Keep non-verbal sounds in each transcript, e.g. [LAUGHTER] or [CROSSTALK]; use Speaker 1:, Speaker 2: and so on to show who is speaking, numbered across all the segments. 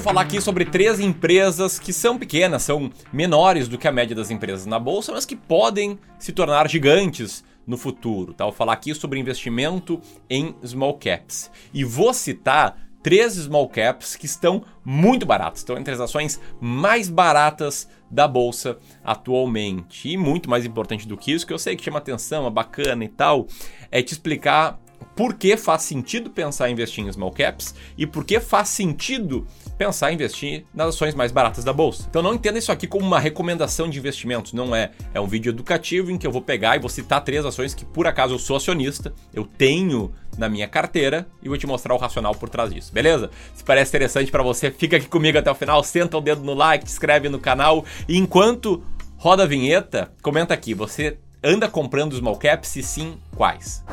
Speaker 1: vou falar aqui sobre três empresas que são pequenas, são menores do que a média das empresas na bolsa, mas que podem se tornar gigantes no futuro. Tá? Vou falar aqui sobre investimento em small caps. E vou citar três small caps que estão muito baratas, estão entre as ações mais baratas da bolsa atualmente. E muito mais importante do que isso, que eu sei que chama atenção, é bacana e tal, é te explicar por que faz sentido pensar em investir em small caps e por que faz sentido pensar em investir nas ações mais baratas da bolsa. Então não entenda isso aqui como uma recomendação de investimentos, não é. É um vídeo educativo em que eu vou pegar e vou citar três ações que por acaso eu sou acionista, eu tenho na minha carteira e vou te mostrar o racional por trás disso, beleza? Se parece interessante para você, fica aqui comigo até o final, senta o dedo no like, se inscreve no canal e enquanto roda a vinheta, comenta aqui, você anda comprando small caps e sim, quais?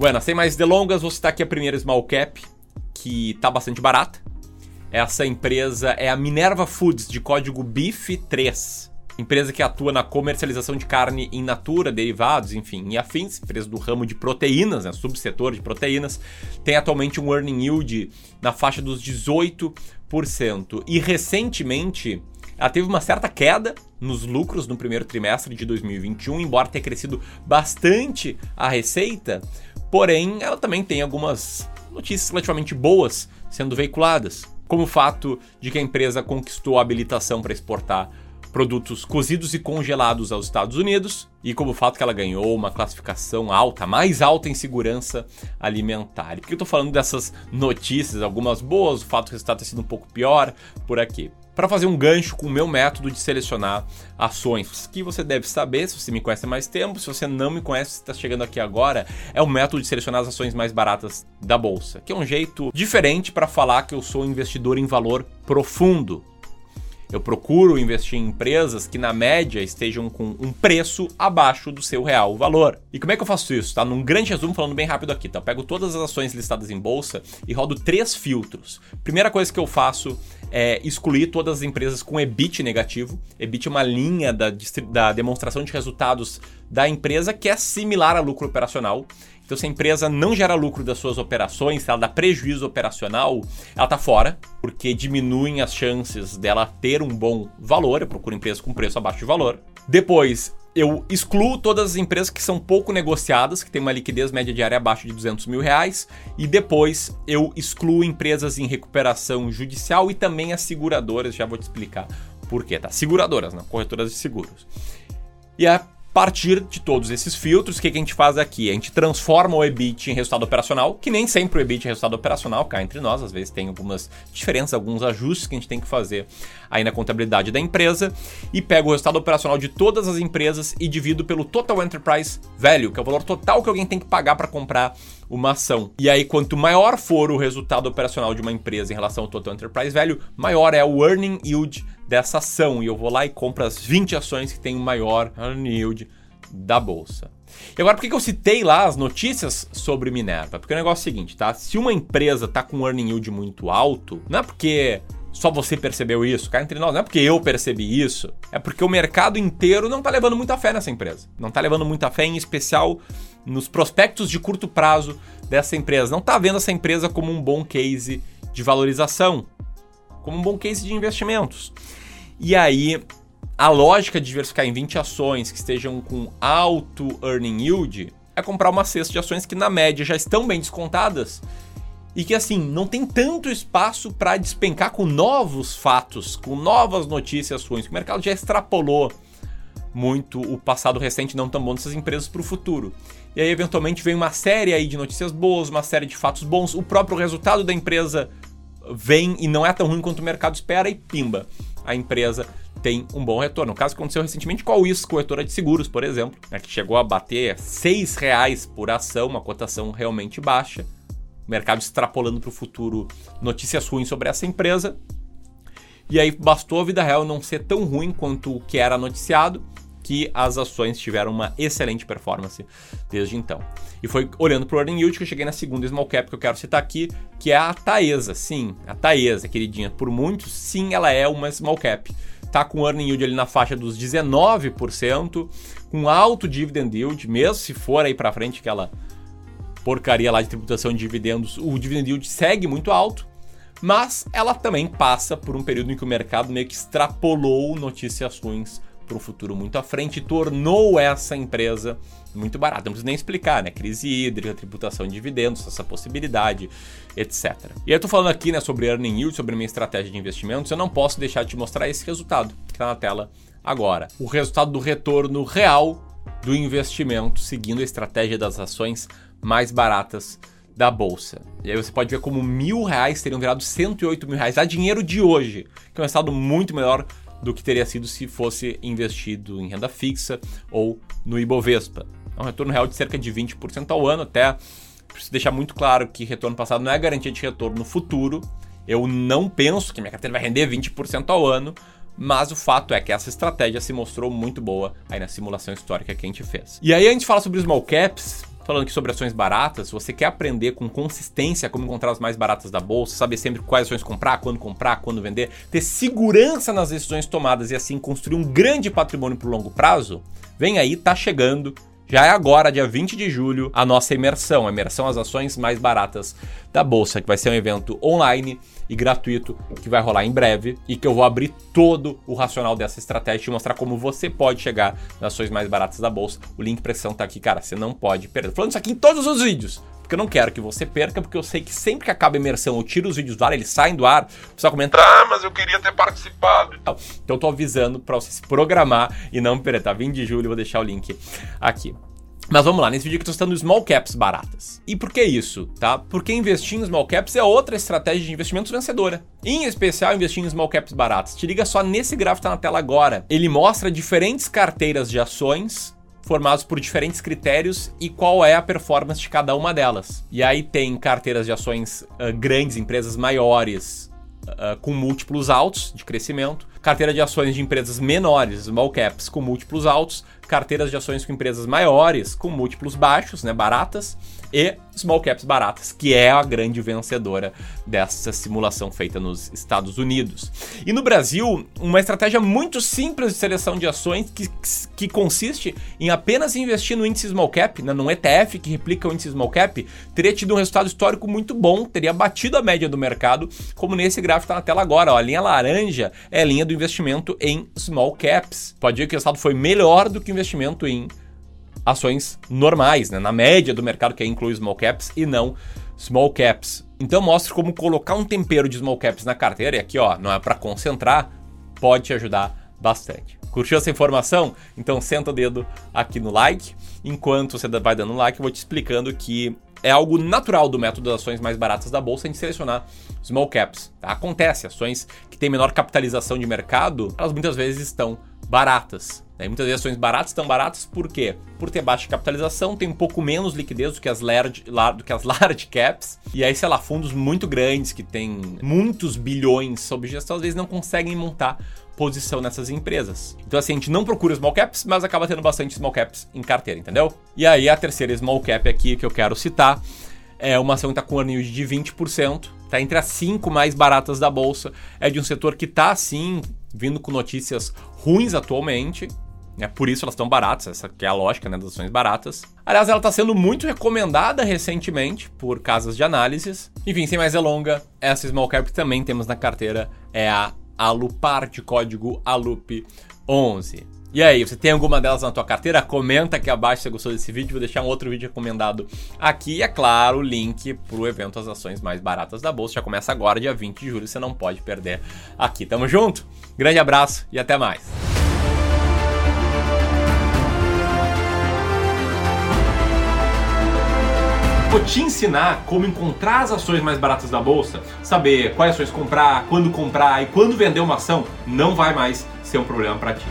Speaker 1: Bueno, sem mais delongas, vou citar aqui a primeira small cap, que tá bastante barata. Essa empresa é a Minerva Foods, de código BIF3. Empresa que atua na comercialização de carne in natura, derivados, enfim, e afins, empresa do ramo de proteínas, né, subsetor de proteínas, tem atualmente um earning yield na faixa dos 18%. E recentemente ela teve uma certa queda nos lucros no primeiro trimestre de 2021, embora tenha crescido bastante a receita, Porém, ela também tem algumas notícias relativamente boas sendo veiculadas, como o fato de que a empresa conquistou a habilitação para exportar produtos cozidos e congelados aos Estados Unidos, e como o fato que ela ganhou uma classificação alta, mais alta em segurança alimentar. E por que eu estou falando dessas notícias, algumas boas, o fato que o resultado ter sido um pouco pior por aqui? Para fazer um gancho com o meu método de selecionar ações, que você deve saber se você me conhece há mais tempo, se você não me conhece, está chegando aqui agora, é o método de selecionar as ações mais baratas da bolsa, que é um jeito diferente para falar que eu sou investidor em valor profundo. Eu procuro investir em empresas que, na média, estejam com um preço abaixo do seu real valor. E como é que eu faço isso? Tá? Num grande resumo, falando bem rápido aqui, tá? Eu pego todas as ações listadas em bolsa e rodo três filtros. Primeira coisa que eu faço é excluir todas as empresas com EBIT negativo. EBIT é uma linha da, da demonstração de resultados da empresa que é similar a lucro operacional. Então, se a empresa não gera lucro das suas operações, se ela dá prejuízo operacional, ela está fora, porque diminuem as chances dela ter um bom valor. Eu procuro empresas com preço abaixo de valor. Depois, eu excluo todas as empresas que são pouco negociadas, que têm uma liquidez média diária abaixo de 200 mil reais. E depois eu excluo empresas em recuperação judicial e também as seguradoras, já vou te explicar por quê, tá? Seguradoras, não, corretoras de seguros. E a partir de todos esses filtros, o que, a gente faz aqui? A gente transforma o EBIT em resultado operacional, que nem sempre o EBIT é resultado operacional, cá entre nós, às vezes tem algumas diferenças, alguns ajustes que a gente tem que fazer aí na contabilidade da empresa, e pego o resultado operacional de todas as empresas e divido pelo Total Enterprise Value, que é o valor total que alguém tem que pagar para comprar uma ação. E aí, quanto maior for o resultado operacional de uma empresa em relação ao Total Enterprise Value, maior é o Earning Yield dessa ação. E eu vou lá e compro as 20 ações que têm o maior earning yield da bolsa. E agora, por que eu citei lá as notícias sobre Minerva? Porque o negócio é o seguinte, tá? Se uma empresa tá com um earning yield muito alto, não é porque só você percebeu isso, cá entre nós, não é porque eu percebi isso, é porque o mercado inteiro não tá levando muita fé nessa empresa. Não tá levando muita fé, em especial nos prospectos de curto prazo dessa empresa. Não tá vendo essa empresa como um bom case de valorização, como um bom case de investimentos. E aí, a lógica de diversificar em 20 ações que estejam com alto earning yield é comprar uma cesta de ações que na média já estão bem descontadas e que assim não tem tanto espaço para despencar com novos fatos, com novas notícias ruins. O mercado já extrapolou muito o passado recente não tão bom dessas empresas para o futuro. E aí eventualmente vem uma série aí de notícias boas, uma série de fatos bons, o próprio resultado da empresa vem e não é tão ruim quanto o mercado espera e pimba a empresa tem um bom retorno. O caso aconteceu recentemente com a Wiss, corretora de seguros, por exemplo, né, que chegou a bater R$ reais por ação, uma cotação realmente baixa. O mercado extrapolando para o futuro notícias ruins sobre essa empresa. E aí bastou a vida real não ser tão ruim quanto o que era noticiado que as ações tiveram uma excelente performance desde então. E foi olhando para o earning yield que eu cheguei na segunda small cap que eu quero citar aqui, que é a Taesa. Sim, a Taesa, queridinha, por muitos, sim, ela é uma small cap. está com earning yield ali na faixa dos 19%, com alto dividend yield, mesmo se for aí para frente aquela porcaria lá de tributação de dividendos, o dividend yield segue muito alto, mas ela também passa por um período em que o mercado meio que extrapolou notícias ruins para um futuro muito à frente tornou essa empresa muito barata. Não preciso nem explicar, né? Crise hídrica, tributação de dividendos, essa possibilidade, etc. E eu tô falando aqui, né, sobre earning yield, sobre minha estratégia de investimentos, eu não posso deixar de te mostrar esse resultado que está na tela agora. O resultado do retorno real do investimento seguindo a estratégia das ações mais baratas da bolsa. E aí você pode ver como mil reais teriam virado 108 mil reais a dinheiro de hoje, que é um resultado muito melhor do que teria sido se fosse investido em renda fixa ou no Ibovespa. É um retorno real de cerca de 20% ao ano, até preciso deixar muito claro que retorno passado não é garantia de retorno no futuro. Eu não penso que minha carteira vai render 20% ao ano, mas o fato é que essa estratégia se mostrou muito boa aí na simulação histórica que a gente fez. E aí a gente fala sobre small caps, falando aqui sobre ações baratas, se você quer aprender com consistência como encontrar as mais baratas da bolsa, saber sempre quais ações comprar, quando comprar, quando vender, ter segurança nas decisões tomadas e assim construir um grande patrimônio para o longo prazo, vem aí, tá chegando já é agora, dia 20 de julho, a nossa imersão, a imersão às ações mais baratas da bolsa, que vai ser um evento online e gratuito que vai rolar em breve e que eu vou abrir todo o racional dessa estratégia e mostrar como você pode chegar nas ações mais baratas da bolsa. O link para tá aqui, cara, você não pode perder. Falando isso aqui em todos os vídeos porque eu não quero que você perca, porque eu sei que sempre que acaba a imersão eu tiro os vídeos do ar, eles saem do ar, o pessoal comenta, ah, mas eu queria ter participado. Então eu tô avisando para você se programar e não perder, tá? 20 de julho, vou deixar o link aqui. Mas vamos lá, nesse vídeo que eu tô testando small caps baratas. E por que isso, tá? Porque investir em small caps é outra estratégia de investimentos vencedora. Em especial, investir em small caps baratas. Te liga só nesse gráfico que tá na tela agora. Ele mostra diferentes carteiras de ações formados por diferentes critérios e qual é a performance de cada uma delas. E aí tem carteiras de ações uh, grandes, empresas maiores, uh, com múltiplos altos de crescimento, carteira de ações de empresas menores, small caps, com múltiplos altos, carteiras de ações com empresas maiores, com múltiplos baixos, né, baratas, e small caps baratas, que é a grande vencedora dessa simulação feita nos Estados Unidos. E no Brasil, uma estratégia muito simples de seleção de ações que, que consiste em apenas investir no índice small cap, né, num ETF que replica o índice small cap, teria tido um resultado histórico muito bom, teria batido a média do mercado, como nesse gráfico está na tela agora. Ó, a linha laranja é a linha do investimento em small caps. Pode ver que o resultado foi melhor do que o investimento em ações normais, né? na média do mercado que inclui small caps e não small caps. Então mostra como colocar um tempero de small caps na carteira, e aqui ó, não é para concentrar, pode te ajudar bastante. Curtiu essa informação? Então senta o dedo aqui no like. Enquanto você vai dando like, eu vou te explicando que é algo natural do método das ações mais baratas da bolsa em selecionar small caps. Tá? Acontece, ações que têm menor capitalização de mercado, elas muitas vezes estão baratas. Né? Muitas vezes ações baratas estão baratas por quê? Por ter baixa capitalização, tem um pouco menos liquidez do que as large, do que as [LAUGHS] large caps. E aí, sei lá, fundos muito grandes que têm muitos bilhões sob gestão, às vezes não conseguem montar posição nessas empresas. Então assim, a gente não procura small caps, mas acaba tendo bastante small caps em carteira, entendeu? E aí a terceira small cap aqui que eu quero citar é uma ação que está com um earning de 20%, está entre as cinco mais baratas da bolsa, é de um setor que está assim vindo com notícias ruins atualmente, é por isso elas estão baratas, essa que é a lógica né, das ações baratas. Aliás, ela está sendo muito recomendada recentemente por casas de análises. Enfim, sem mais delonga, essa small cap que também temos na carteira é a Alupar, de código ALUP11. E aí, você tem alguma delas na tua carteira? Comenta aqui abaixo se você gostou desse vídeo. Vou deixar um outro vídeo recomendado aqui. E é claro, o link pro evento As Ações Mais Baratas da Bolsa. Já começa agora, dia 20 de julho. Você não pode perder aqui. Tamo junto? Grande abraço e até mais. Vou te ensinar como encontrar as ações mais baratas da bolsa, saber quais ações comprar, quando comprar e quando vender uma ação, não vai mais ser um problema para ti.